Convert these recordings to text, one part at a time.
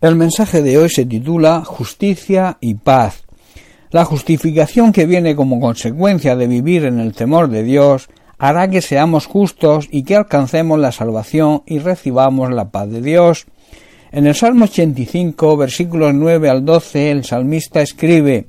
El mensaje de hoy se titula Justicia y paz. La justificación que viene como consecuencia de vivir en el temor de Dios hará que seamos justos y que alcancemos la salvación y recibamos la paz de Dios. En el Salmo 85, versículos 9 al 12, el salmista escribe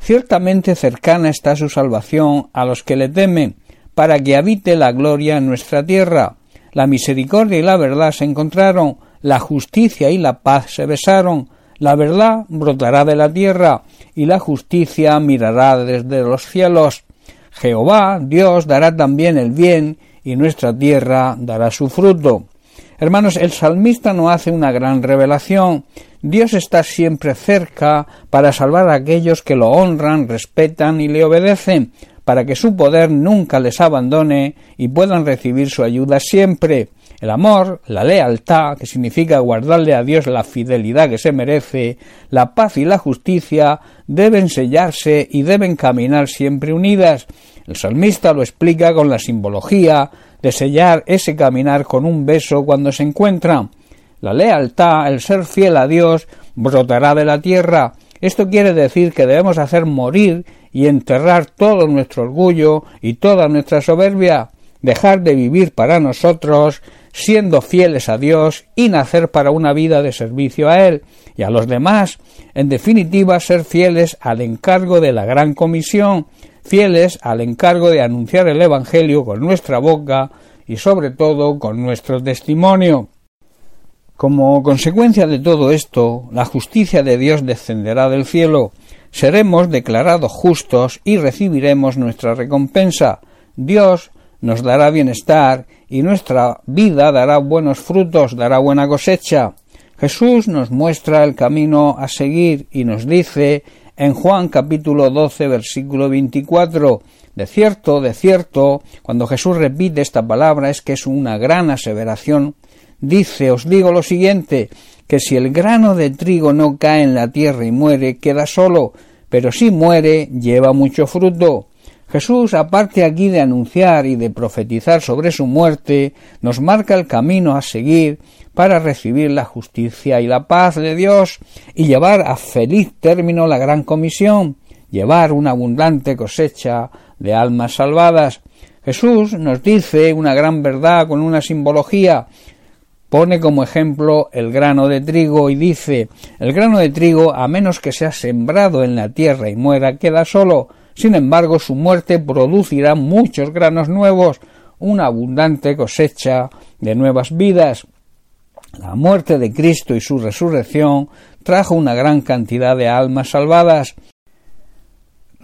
Ciertamente cercana está su salvación a los que le temen, para que habite la gloria en nuestra tierra. La misericordia y la verdad se encontraron, la justicia y la paz se besaron, la verdad brotará de la tierra, y la justicia mirará desde los cielos. Jehová, Dios, dará también el bien, y nuestra tierra dará su fruto. Hermanos, el salmista no hace una gran revelación. Dios está siempre cerca para salvar a aquellos que lo honran, respetan y le obedecen, para que su poder nunca les abandone y puedan recibir su ayuda siempre. El amor, la lealtad, que significa guardarle a Dios la fidelidad que se merece, la paz y la justicia deben sellarse y deben caminar siempre unidas. El salmista lo explica con la simbología de sellar ese caminar con un beso cuando se encuentran. La lealtad, el ser fiel a Dios, brotará de la tierra. Esto quiere decir que debemos hacer morir y enterrar todo nuestro orgullo y toda nuestra soberbia, dejar de vivir para nosotros, siendo fieles a Dios y nacer para una vida de servicio a Él y a los demás, en definitiva ser fieles al encargo de la gran comisión, fieles al encargo de anunciar el Evangelio con nuestra boca y sobre todo con nuestro testimonio. Como consecuencia de todo esto, la justicia de Dios descenderá del cielo, seremos declarados justos y recibiremos nuestra recompensa. Dios nos dará bienestar y nuestra vida dará buenos frutos, dará buena cosecha. Jesús nos muestra el camino a seguir y nos dice en Juan capítulo 12 versículo 24 de cierto, de cierto, cuando Jesús repite esta palabra es que es una gran aseveración. Dice, os digo lo siguiente, que si el grano de trigo no cae en la tierra y muere, queda solo, pero si muere, lleva mucho fruto. Jesús, aparte aquí de anunciar y de profetizar sobre su muerte, nos marca el camino a seguir para recibir la justicia y la paz de Dios y llevar a feliz término la gran comisión, llevar una abundante cosecha de almas salvadas. Jesús nos dice una gran verdad con una simbología pone como ejemplo el grano de trigo y dice el grano de trigo a menos que sea sembrado en la tierra y muera queda solo sin embargo su muerte producirá muchos granos nuevos una abundante cosecha de nuevas vidas la muerte de Cristo y su resurrección trajo una gran cantidad de almas salvadas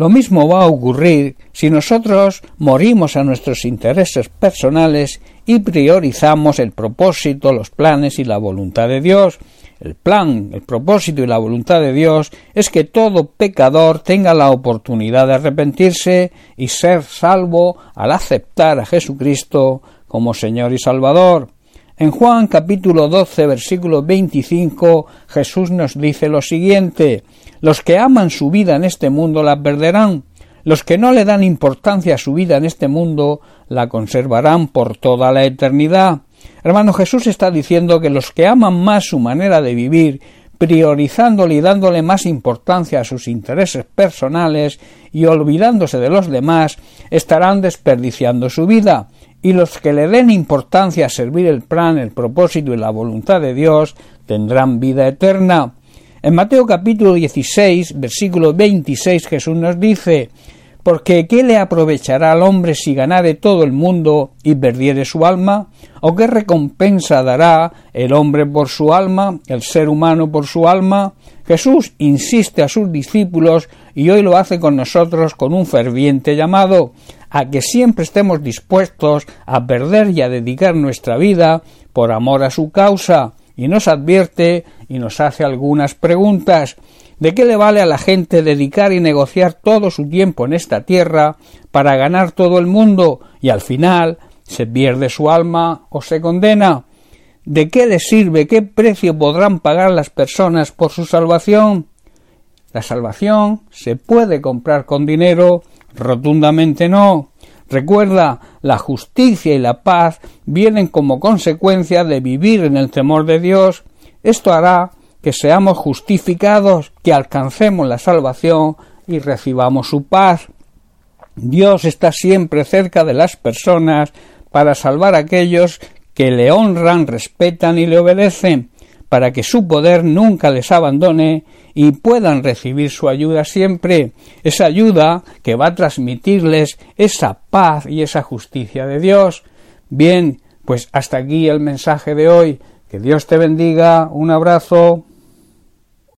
lo mismo va a ocurrir si nosotros morimos a nuestros intereses personales y priorizamos el propósito, los planes y la voluntad de Dios. El plan, el propósito y la voluntad de Dios es que todo pecador tenga la oportunidad de arrepentirse y ser salvo al aceptar a Jesucristo como Señor y Salvador. En Juan capítulo 12 versículo 25 Jesús nos dice lo siguiente Los que aman su vida en este mundo la perderán, los que no le dan importancia a su vida en este mundo la conservarán por toda la eternidad. Hermano Jesús está diciendo que los que aman más su manera de vivir, priorizándole y dándole más importancia a sus intereses personales y olvidándose de los demás, estarán desperdiciando su vida y los que le den importancia a servir el plan, el propósito y la voluntad de Dios tendrán vida eterna. En Mateo capítulo 16, versículo 26 Jesús nos dice porque ¿qué le aprovechará al hombre si ganare todo el mundo y perdiere su alma? ¿O qué recompensa dará el hombre por su alma, el ser humano por su alma? Jesús insiste a sus discípulos y hoy lo hace con nosotros con un ferviente llamado a que siempre estemos dispuestos a perder y a dedicar nuestra vida por amor a su causa, y nos advierte y nos hace algunas preguntas. ¿De qué le vale a la gente dedicar y negociar todo su tiempo en esta tierra para ganar todo el mundo y al final se pierde su alma o se condena? ¿De qué le sirve? ¿Qué precio podrán pagar las personas por su salvación? La salvación se puede comprar con dinero, Rotundamente no. Recuerda, la justicia y la paz vienen como consecuencia de vivir en el temor de Dios. Esto hará que seamos justificados, que alcancemos la salvación y recibamos su paz. Dios está siempre cerca de las personas para salvar a aquellos que le honran, respetan y le obedecen, para que su poder nunca les abandone y puedan recibir su ayuda siempre, esa ayuda que va a transmitirles esa paz y esa justicia de Dios. Bien, pues hasta aquí el mensaje de hoy. Que Dios te bendiga. Un abrazo.